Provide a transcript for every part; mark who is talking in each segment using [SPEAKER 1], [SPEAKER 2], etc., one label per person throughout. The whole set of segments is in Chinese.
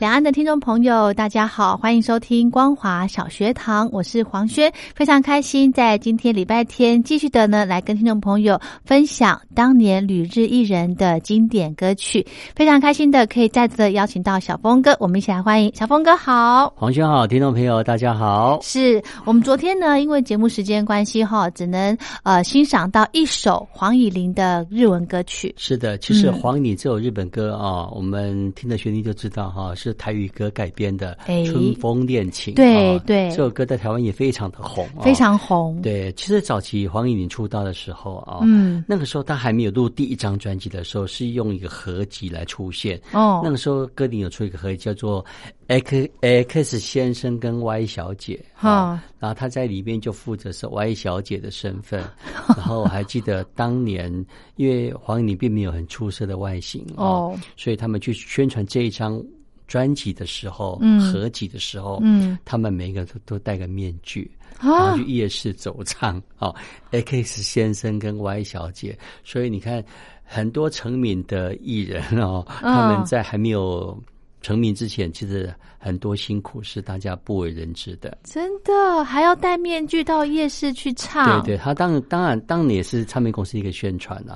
[SPEAKER 1] 两岸的听众朋友，大家好，欢迎收听光华小学堂，我是黄轩，非常开心在今天礼拜天继续的呢来跟听众朋友分享当年旅日艺人的经典歌曲，非常开心的可以再次的邀请到小峰哥，我们一起来欢迎小峰哥好，
[SPEAKER 2] 黄轩好，听众朋友大家好，
[SPEAKER 1] 是我们昨天呢因为节目时间关系哈，只能呃欣赏到一首黄以玲的日文歌曲，
[SPEAKER 2] 是的，其实黄以玲这首日本歌啊，我们听的旋律就知道哈是。台语歌改编的《春风恋情》，
[SPEAKER 1] 对对，
[SPEAKER 2] 这首歌在台湾也非常的红，
[SPEAKER 1] 非常红。
[SPEAKER 2] 对，其实早期黄以玲出道的时候啊，嗯，那个时候她还没有录第一张专辑的时候，是用一个合集来出现。哦，那个时候歌林有出一个合集叫做《X X 先生跟 Y 小姐》啊，然后他在里面就负责是 Y 小姐的身份。然后我还记得当年，因为黄以玲并没有很出色的外形哦，所以他们去宣传这一张。专辑的时候，嗯，合集的时候，嗯，他们每个都都戴个面具，然后去夜市走唱，哦，X 先生跟 Y 小姐，所以你看很多成名的艺人哦，他们在还没有成名之前，其实很多辛苦是大家不为人知的。
[SPEAKER 1] 真的还要戴面具到夜市去唱？
[SPEAKER 2] 对对，他当当然当然也是唱片公司一个宣传啊。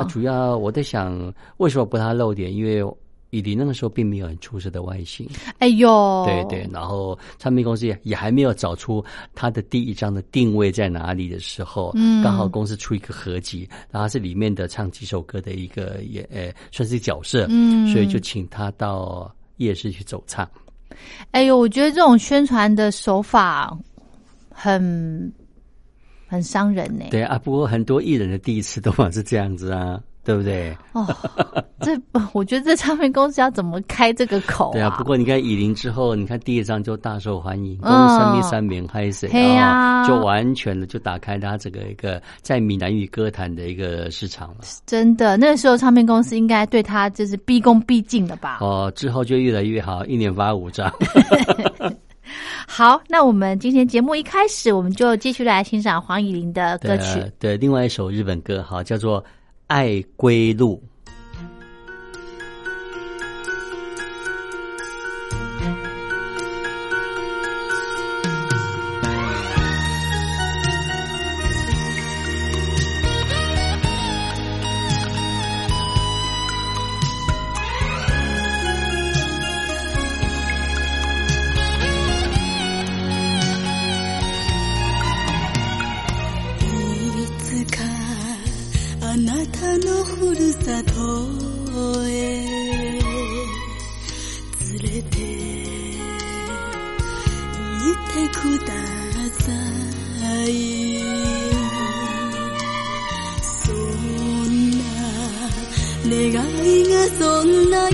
[SPEAKER 2] 哦，主要我在想，为什么不他露脸？因为以林那个时候并没有很出色的外形，
[SPEAKER 1] 哎呦，
[SPEAKER 2] 对对，然后唱片公司也也还没有找出他的第一张的定位在哪里的时候，嗯，刚好公司出一个合集，然后是里面的唱几首歌的一个也呃算是角色，嗯，所以就请他到夜市去走唱。
[SPEAKER 1] 哎呦，我觉得这种宣传的手法很很伤人呢。
[SPEAKER 2] 对啊，不过很多艺人的第一次都是这样子啊。对不对？哦，
[SPEAKER 1] 这 我觉得这唱片公司要怎么开这个口？
[SPEAKER 2] 对啊，不过你看以林之后，你看第一张就大受欢迎，嗯，三名三名嗨谁啊？就完全的就打开他这个一个在闽南语歌坛的一个市场了。
[SPEAKER 1] 真的，那个时候唱片公司应该对他就是毕恭毕敬的吧？
[SPEAKER 2] 哦，之后就越来越好，一年发五张。
[SPEAKER 1] 好，那我们今天节目一开始，我们就继续来欣赏黄以玲的歌曲。
[SPEAKER 2] 对，另外一首日本歌，哈，叫做。爱归路。
[SPEAKER 3] たのふるさとへ。連れて行ってください。そんな願いがそんな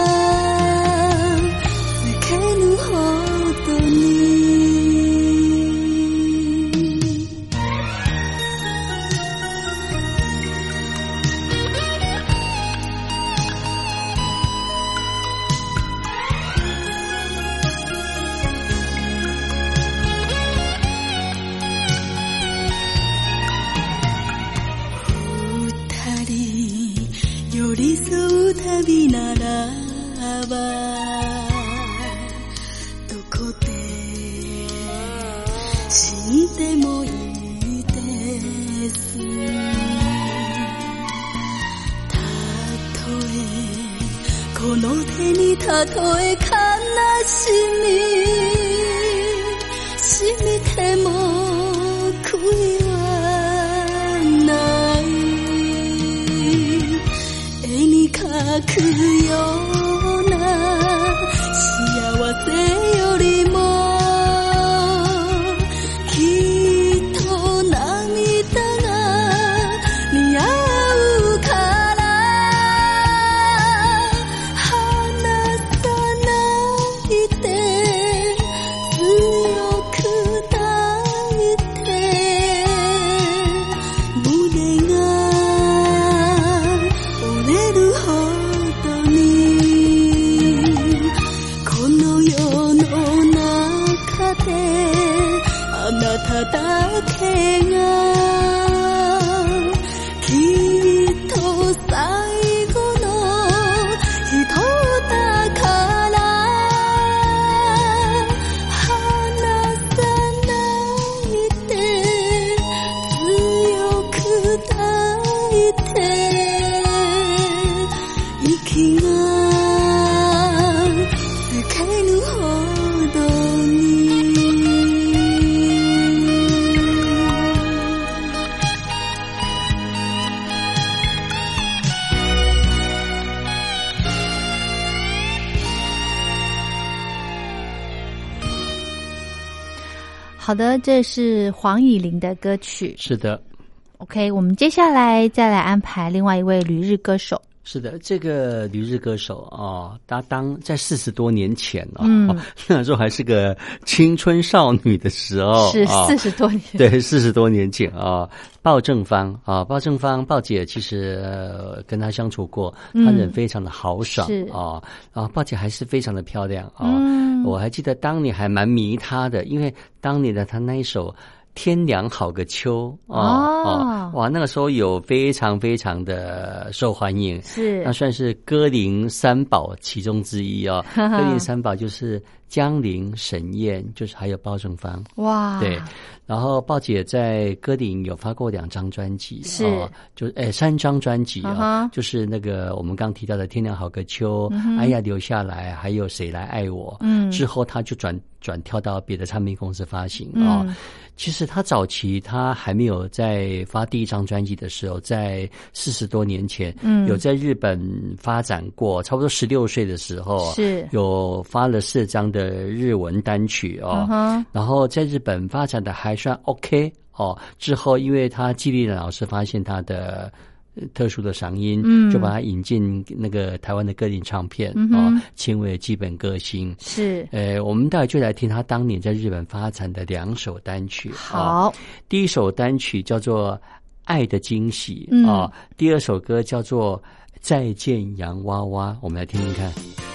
[SPEAKER 1] 好的，这是黄以玲的歌曲。
[SPEAKER 2] 是的
[SPEAKER 1] ，OK，我们接下来再来安排另外一位旅日歌手。
[SPEAKER 2] 是的，这个旅日歌手啊，他当在四十多年前啊，
[SPEAKER 1] 嗯。
[SPEAKER 2] 哦 那时候还是个青春少女的时候，
[SPEAKER 1] 是
[SPEAKER 2] 啊
[SPEAKER 1] 四十多年，
[SPEAKER 2] 对，四十多年前啊，鲍正芳啊，鲍正芳，鲍姐其实、呃跟她相处过，她人非常的豪爽、
[SPEAKER 1] 是。
[SPEAKER 2] 啊，啊，鲍姐还是非常的漂亮啊，
[SPEAKER 1] 嗯
[SPEAKER 2] 我还记得当年还蛮迷他的，因为当年的他那一首。天凉好个秋啊！哇，那个时候有非常非常的受欢迎，
[SPEAKER 1] 是
[SPEAKER 2] 那算是歌林三宝其中之一哦。歌林三宝就是江陵、沈燕，就是还有包正芳。
[SPEAKER 1] 哇，
[SPEAKER 2] 对，然后鲍姐在歌林有发过两张专辑，
[SPEAKER 1] 是。
[SPEAKER 2] 哦、就哎三张专辑啊、就是那个我们刚提到的《天亮好个秋》哎呀留下来，还有谁来爱我？
[SPEAKER 1] 嗯。
[SPEAKER 2] 之后他就转转跳到别的唱片公司发行
[SPEAKER 1] 嗯。
[SPEAKER 2] 啊、其实他早期他还没有在发第一张专辑的时候，在四十多年前，
[SPEAKER 1] 嗯。
[SPEAKER 2] 有在日本发展过，差不多十六岁的时候，
[SPEAKER 1] 是。
[SPEAKER 2] 有发了四张的日文单曲哦，然后在日本发展的还算 OK 哦。之后，因为他纪丽人老师发现他的呃特殊的嗓音，
[SPEAKER 1] 嗯
[SPEAKER 2] 就把他引进那个台湾的歌林唱片、哦，称为基本歌星。
[SPEAKER 1] 是
[SPEAKER 2] 呃，我们待会就来听他当年在日本发展的两首单曲。哦
[SPEAKER 1] 好，
[SPEAKER 2] 第一首单曲叫做《爱的惊喜》
[SPEAKER 1] 嗯
[SPEAKER 2] 啊、第二首歌叫做《再见洋娃娃》，我们来听听看。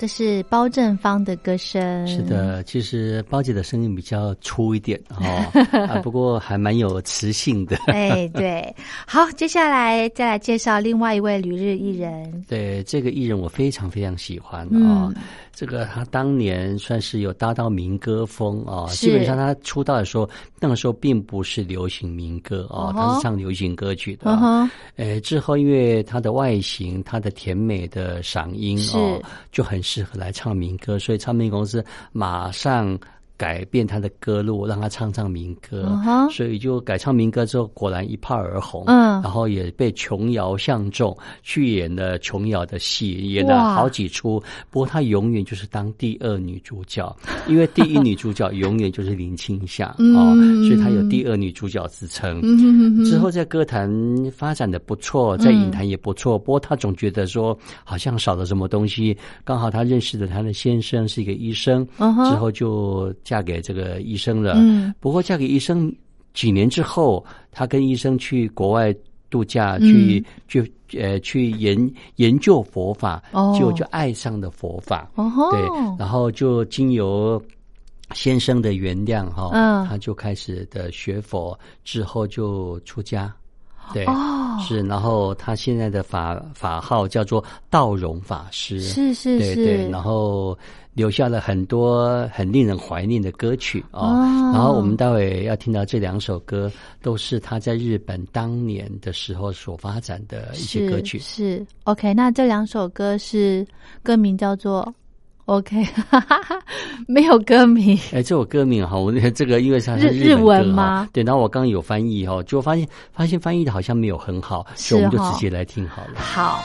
[SPEAKER 4] 这是包正芳的歌声。
[SPEAKER 2] 是的，其实包姐的声音比较粗一点哦，啊，不过还蛮有磁性的。
[SPEAKER 4] 哎，对，好，接下来再来介绍另外一位旅日艺人。
[SPEAKER 2] 对，这个艺人我非常非常喜欢啊。这个他当年算是有搭到民歌风啊，基本上他出道的时候，那个时候并不是流行民歌啊，他是唱流行歌曲的。呃，之后因为他的外形、他的甜美的嗓音哦，就很适合来唱民歌，所以唱片公司马上。改变他的歌路，让他唱唱民歌，所以就改唱民歌之后，果然一炮而红。嗯，然后也被琼瑶相中，去演了琼瑶的戏，演了好几出。不过她永远就是当第二女主角，因为第一女主角永远就是林青霞 哦，所以她有第二女主角之称。之后在歌坛发展的不错，在影坛也不错。不过她总觉得说好像少了什么东西。刚好她认识的她的先生是一个医生，之后就。嫁给这个医生了，嗯，不过嫁给医生几年之后，她跟医生去国外度假，去去呃去研研究佛法，就就爱上了佛法，哦，对，然后就经由先生的原谅哈，嗯，他就开始的学佛，之后就出家。对，是，然后他现在的法法号叫做道荣法师，
[SPEAKER 4] 是是
[SPEAKER 2] 是，对对，然后留下了很多很令人怀念的歌曲啊，然后我们待会要听到这两首歌，都是他在日本当年的时候所发展的一些歌曲，
[SPEAKER 4] 是 OK，那这两首歌是歌名叫做。OK，没有歌名。
[SPEAKER 2] 哎，这首歌名哈，我这个因为它是
[SPEAKER 4] 日
[SPEAKER 2] 文
[SPEAKER 4] 吗？
[SPEAKER 2] 对，然后我刚刚有翻译哈，就发现发现翻译的好像没有很好，所以我们就直接来听好了。
[SPEAKER 4] 好。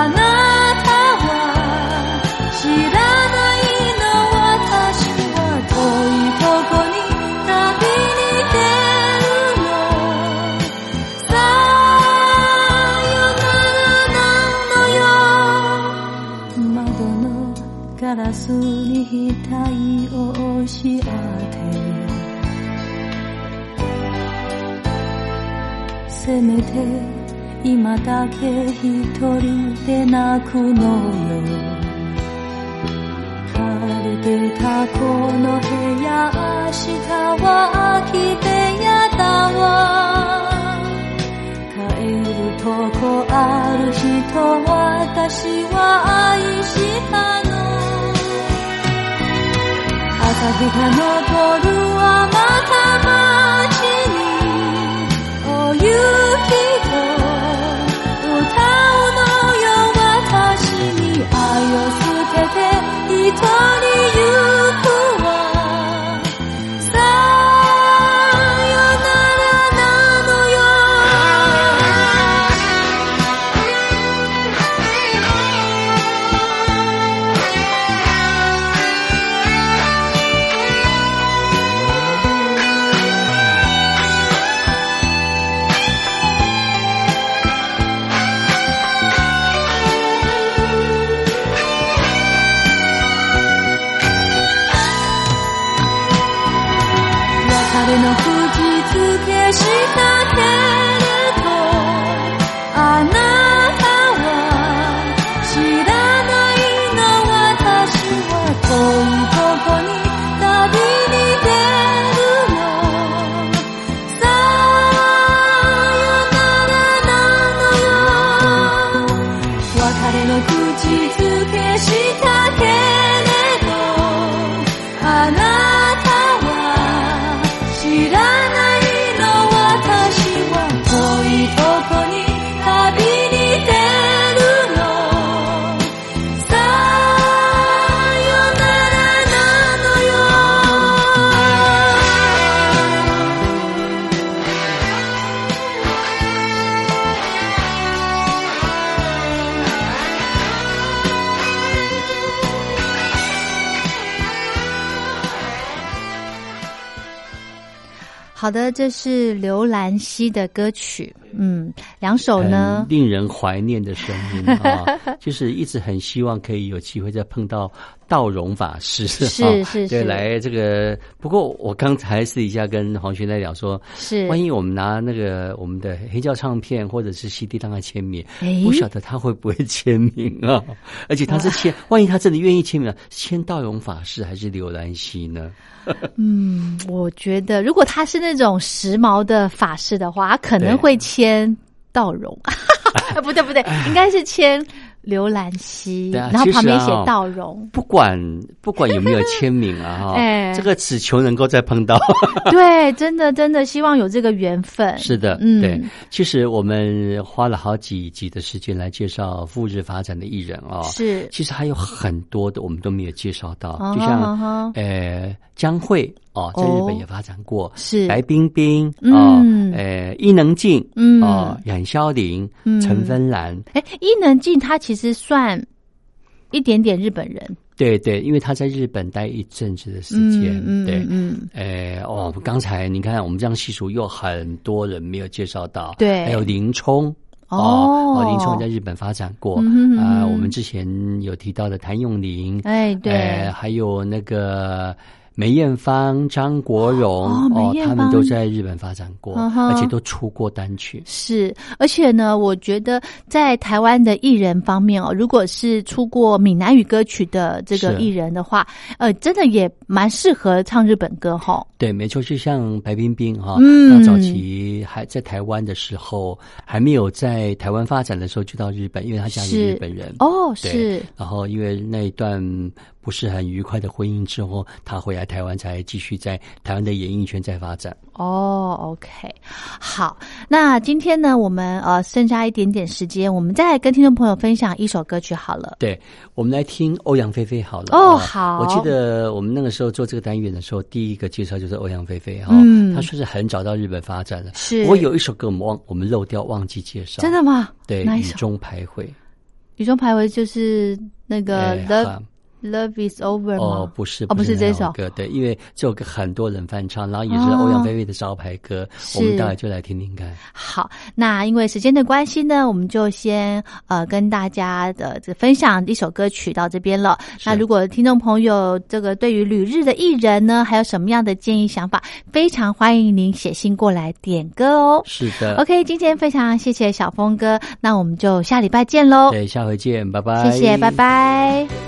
[SPEAKER 4] あなたスに額を押し当てせめて今だけ一人で泣くのよ借りてたこの部屋明日は空き部屋だわ。帰るとこある人私は愛した朝日が昇るはまた街に。お雪
[SPEAKER 1] 好的，这是刘兰希的歌曲，嗯，两首呢，
[SPEAKER 2] 令人怀念的声音啊，就是一直很希望可以有机会再碰到道荣法师，
[SPEAKER 1] 是是
[SPEAKER 2] 是，来这个。不过我刚才私底下跟黄轩在聊说，
[SPEAKER 1] 是
[SPEAKER 2] 万一我们拿那个我们的黑胶唱片或者是 CD 让他签名，不晓得他会不会签名啊？而且他是签，万一他真的愿意签名，签道荣法师还是刘兰溪呢？
[SPEAKER 1] 嗯，我觉得如果他是那种时髦的法师的话，他可能会签道荣，不对不对，应该是签。刘兰溪，然后旁边写道荣。
[SPEAKER 2] 不管不管有没有签名啊，哈，这个只求能够再碰到。
[SPEAKER 1] 对，真的真的希望有这个缘分。
[SPEAKER 2] 是的，嗯，对。其实我们花了好几集的时间来介绍赴日发展的艺人啊，
[SPEAKER 1] 是。
[SPEAKER 2] 其实还有很多的我们都没有介绍到，就像呃江蕙。哦，在日本也发展过，
[SPEAKER 1] 是。
[SPEAKER 2] 白冰冰啊，呃，伊能静，嗯，哦，冉萧玲，陈芬兰，
[SPEAKER 1] 哎，伊能静她其实算一点点日本人，
[SPEAKER 2] 对对，因为她在日本待一阵子的时间，嗯对，嗯，哎，哦，刚才你看我们这样细数，又很多人没有介绍到，
[SPEAKER 1] 对，
[SPEAKER 2] 还有林冲。哦，林冲在日本发展过啊，我们之前有提到的谭咏麟，
[SPEAKER 1] 哎，对，
[SPEAKER 2] 还有那个。梅艳芳、张国荣哦，他们都在日本发展过，而且都出过单曲。
[SPEAKER 1] 是，而且呢，我觉得在台湾的艺人方面哦，如果是出过闽南语歌曲的这个艺人的话，呃，真的也蛮适合唱日本歌哈。
[SPEAKER 2] 对，没错，就像白冰冰哈，嗯，早期还在台湾的时候，还没有在台湾发展的时候，就到日本，因为他家里日本人
[SPEAKER 1] 哦，是，
[SPEAKER 2] 然后因为那一段。不是很愉快的婚姻之后，他回来台湾才继续在台湾的演艺圈在发展。
[SPEAKER 1] 哦，OK，好，那今天呢，我们呃剩下一点点时间，我们再来跟听众朋友分享一首歌曲好了。
[SPEAKER 2] 对，我们来听欧阳菲菲好了。
[SPEAKER 1] 哦，好，
[SPEAKER 2] 我记得我们那个时候做这个单元的时候，第一个介绍就是欧阳菲菲哈，嗯，她算是很早到日本发展了。
[SPEAKER 1] 是，
[SPEAKER 2] 我有一首歌我们忘我们漏掉忘记介绍，
[SPEAKER 1] 真的吗？
[SPEAKER 2] 对，雨中徘徊，
[SPEAKER 1] 雨中徘徊就是那个 The。Love is over
[SPEAKER 2] 哦，不是，
[SPEAKER 1] 哦，不是这首
[SPEAKER 2] 歌，对，因为这首歌很多人翻唱，然后也是欧阳菲菲的招牌歌，我们待会就来听听看。
[SPEAKER 1] 好，那因为时间的关系呢，我们就先呃跟大家的这分享一首歌曲到这边了。那如果听众朋友这个对于旅日的艺人呢，还有什么样的建议想法，非常欢迎您写信过来点歌哦。
[SPEAKER 2] 是的
[SPEAKER 1] ，OK，今天非常谢谢小峰哥，那我们就下礼拜见喽。
[SPEAKER 2] 对，下回见，拜拜。
[SPEAKER 1] 谢谢，拜拜。